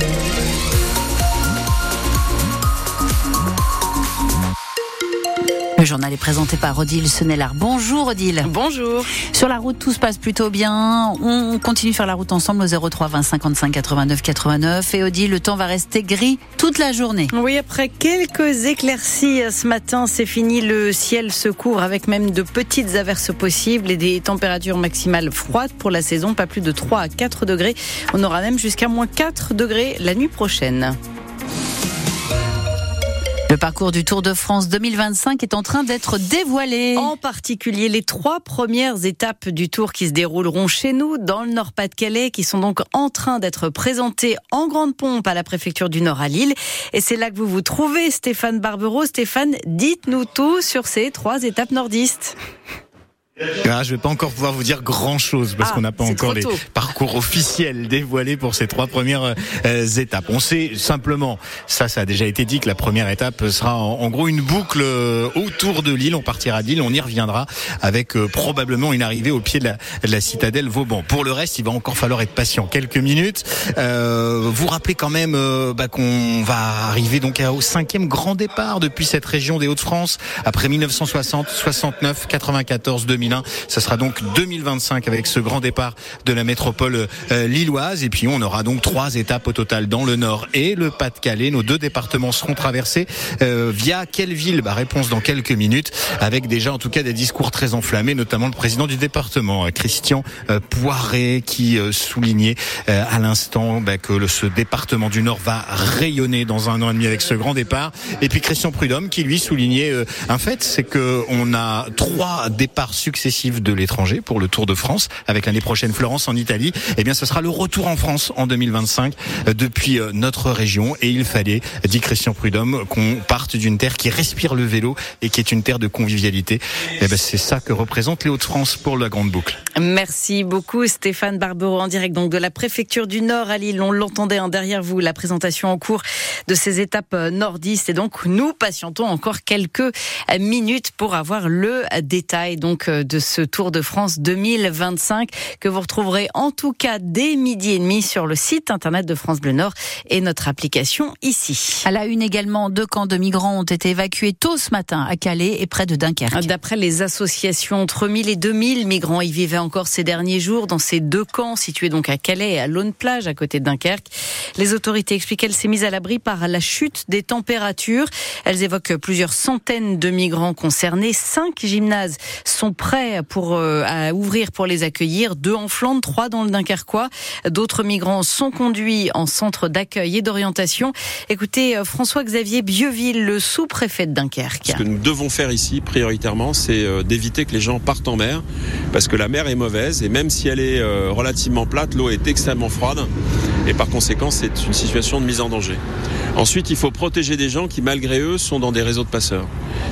Thank you. Le journal est présenté par Odile Senelard. Bonjour Odile. Bonjour. Sur la route, tout se passe plutôt bien. On continue de faire la route ensemble au 03 20 55 89 89. Et Odile, le temps va rester gris toute la journée. Oui, après quelques éclaircies ce matin, c'est fini. Le ciel se couvre avec même de petites averses possibles et des températures maximales froides pour la saison, pas plus de 3 à 4 degrés. On aura même jusqu'à moins 4 degrés la nuit prochaine. Le parcours du Tour de France 2025 est en train d'être dévoilé. En particulier les trois premières étapes du Tour qui se dérouleront chez nous, dans le Nord-Pas-de-Calais, qui sont donc en train d'être présentées en grande pompe à la préfecture du Nord à Lille. Et c'est là que vous vous trouvez, Stéphane Barbero. Stéphane, dites-nous tout sur ces trois étapes nordistes. Ah, je vais pas encore pouvoir vous dire grand chose parce Ah, qu'on n'a pas encore les parcours officiels dévoilés pour ces trois premières euh, étapes. On sait simplement, ça, ça a déjà été dit que la première étape sera en, en gros une boucle euh, autour de l'île. On partira de l'île, on y reviendra avec euh, probablement une arrivée au pied de la, de la citadelle Vauban. Pour le reste, il va encore falloir être patient quelques minutes. Euh, vous rappelez quand même bah, qu'on va arriver donc au cinquième grand départ depuis cette région des Hauts-de-France après 1960, 69, 94, 2001. Ça sera donc 2025 avec ce grand départ de la métropole euh, lilloise. Et puis on aura donc trois étapes au total dans le Nord et le Pas-de-Calais. Nos deux départements seront traversés euh, via quelle ville? Bah, Réponse dans quelques minutes avec déjà en tout cas des discours très enflammés, notamment le président du département, euh, Christian Poiré, qui soulignait à l'instant bah, que ce département du Nord va rayonner dans un an et demi avec ce grand départ. Et puis Christian Prudhomme qui lui soulignait un fait, c'est que on a trois départs successifs de l'étranger pour le Tour de France avec l'année prochaine Florence en Italie. Eh bien, ce sera le retour en France en 2025 euh, depuis euh, notre région. Et il fallait, dit Christian Prudhomme, qu'on parte d'une terre qui respire le vélo et qui est une terre de convivialité. Eh ben, c'est ça que représentent les Hauts-de-France pour la grande boucle. Merci beaucoup Stéphane Barbero en direct donc de la préfecture du Nord à Lille. On l'entendait hein, derrière vous la présentation en cours de ces étapes euh, nordistes et donc nous patientons encore quelques minutes pour avoir le détail donc de ce Tour de France 2025 que vous retrouverez en tout cas dès midi et demi sur le site internet de France Bleu Nord et notre application ici. À la une également, deux camps de migrants ont été évacués tôt ce matin à Calais et près de Dunkerque. D'après les associations, entre 1000 et 2000 migrants y vivaient encore ces derniers jours dans ces deux camps situés donc à Calais et à Laune-Plage à côté de Dunkerque. Les autorités expliquent qu'elles s'est mise à l'abri par la chute des températures. Elles évoquent plusieurs centaines de migrants concernés. Cinq gymnases sont prêts pour euh, à ouvrir pour les accueillir. Deux en Flandre, trois dans le Dunkerquois. D'autres migrants sont conduits en centre d'accueil et d'orientation. Écoutez euh, François-Xavier Bieville, le sous-préfet de Dunkerque. Ce que nous devons faire ici, prioritairement, c'est euh, d'éviter que les gens partent en mer, parce que la mer est mauvaise, et même si elle est euh, relativement plate, l'eau est extrêmement froide, et par conséquent, c'est une situation de mise en danger. Ensuite, il faut protéger des gens qui, malgré eux, sont dans des réseaux de passeurs,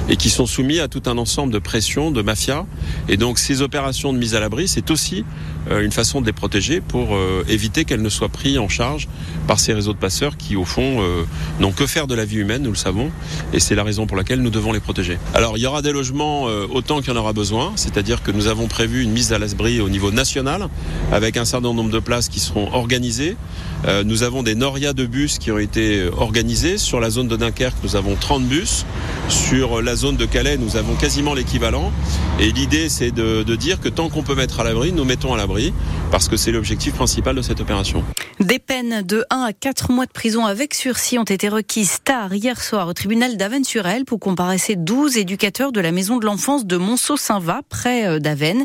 et qui sont soumis à tout un ensemble de pressions, de mafias, et donc ces opérations de mise à l'abri, c'est aussi euh, une façon de les protéger pour euh, éviter qu'elles ne soient prises en charge par ces réseaux de passeurs qui, au fond, euh, n'ont que faire de la vie humaine, nous le savons, et c'est la raison pour laquelle nous devons les protéger. Alors, il y aura des logements autant qu'il y en aura besoin, c'est-à-dire que nous avons prévu une mise à l'abri au niveau national, avec un certain nombre de places qui seront organisées. Euh, nous avons des norias de bus qui ont été euh, organisés. Sur la zone de Dunkerque, nous avons 30 bus. Sur la zone de Calais, nous avons quasiment l'équivalent. Et l'idée, c'est de dire que tant qu'on peut mettre à l'abri, nous mettons à l'abri, parce que c'est l'objectif principal de cette opération. Des peines de 1 à 4 mois de prison avec sursis ont été requises tard hier soir au tribunal d'Avennes-sur-Elle pour comparaître 12 éducateurs de la maison de l'enfance de Monceau-Saint-Va, près euh, d'Avennes.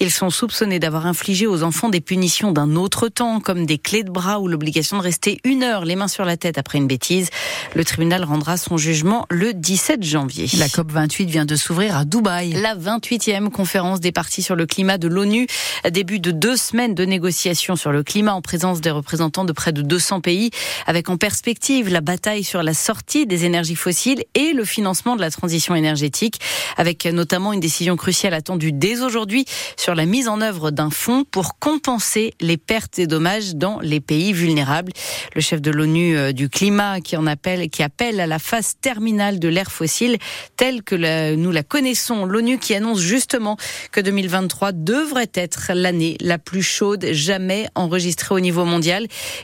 Ils sont soupçonnés d'avoir infligé aux enfants des punitions d'un autre temps, comme des clés de bras ou l'obligation de rester une heure les mains sur la tête après une bêtise. Le tribunal rendra son jugement le 17 janvier. La COP28 vient de s'ouvrir à Dubaï. La 28e conférence des partis sur le climat de l'ONU, début de deux semaines de négociations sur le climat en présence des représentants de près de 200 pays, avec en perspective la bataille sur la sortie des énergies fossiles et le financement de la transition énergétique, avec notamment une décision cruciale attendue dès aujourd'hui sur la mise en œuvre d'un fonds pour compenser les pertes et dommages dans les pays vulnérables. Le chef de l'ONU euh, du climat qui en appelle, qui appelle à la phase terminale de l'ère fossile telle que nous la connaissons. L'ONU qui annonce justement que 2023 devrait être l'année la plus chaude jamais enregistrée au niveau mondial.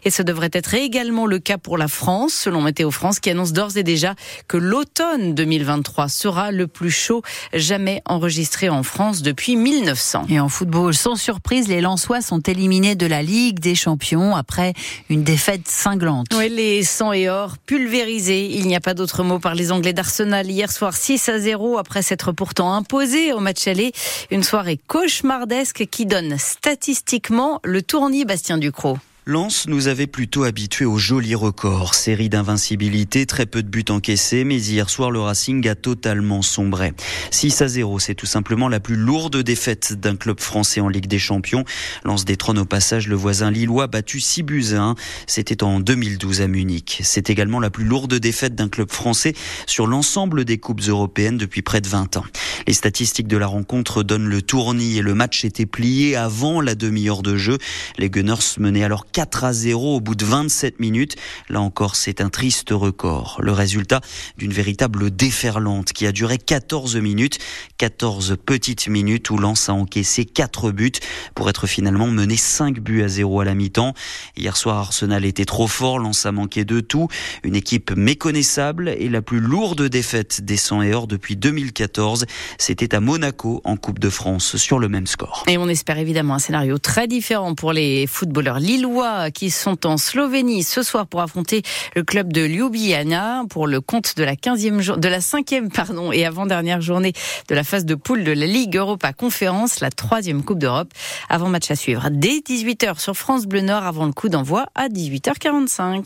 Et ce devrait être également le cas pour la France, selon Météo France, qui annonce d'ores et déjà que l'automne 2023 sera le plus chaud jamais enregistré en France depuis 1900. Et en football, sans surprise, les Lensois sont éliminés de la Ligue des Champions après une défaite cinglante. Oui, les 100 et or pulvérisés. Il n'y a pas d'autre mot par les Anglais d'Arsenal hier soir 6 à 0 après s'être pourtant imposé au match aller. Une soirée cauchemardesque qui donne statistiquement le tournis Bastien Ducrot. Lens nous avait plutôt habitués au joli record. Série d'invincibilité, très peu de buts encaissés, mais hier soir, le Racing a totalement sombré. 6 à 0, c'est tout simplement la plus lourde défaite d'un club français en Ligue des Champions. Lens détrône au passage le voisin lillois battu 6 buts à 1. C'était en 2012 à Munich. C'est également la plus lourde défaite d'un club français sur l'ensemble des coupes européennes depuis près de 20 ans. Les statistiques de la rencontre donnent le tournis et le match était plié avant la demi-heure de jeu. Les Gunners menaient alors 4 à 0 au bout de 27 minutes. Là encore, c'est un triste record. Le résultat d'une véritable déferlante qui a duré 14 minutes. 14 petites minutes où Lens a encaissé 4 buts pour être finalement mené 5 buts à 0 à la mi-temps. Hier soir, Arsenal était trop fort. Lens a manqué de tout. Une équipe méconnaissable et la plus lourde défaite des 100 et or depuis 2014. C'était à Monaco en Coupe de France sur le même score. Et on espère évidemment un scénario très différent pour les footballeurs lillois qui sont en Slovénie ce soir pour affronter le club de Ljubljana pour le compte de la 15e de la 5e pardon et avant-dernière journée de la phase de poule de la Ligue Europa Conférence, la troisième Coupe d'Europe. Avant match à suivre dès 18h sur France Bleu Nord avant le coup d'envoi à 18h45.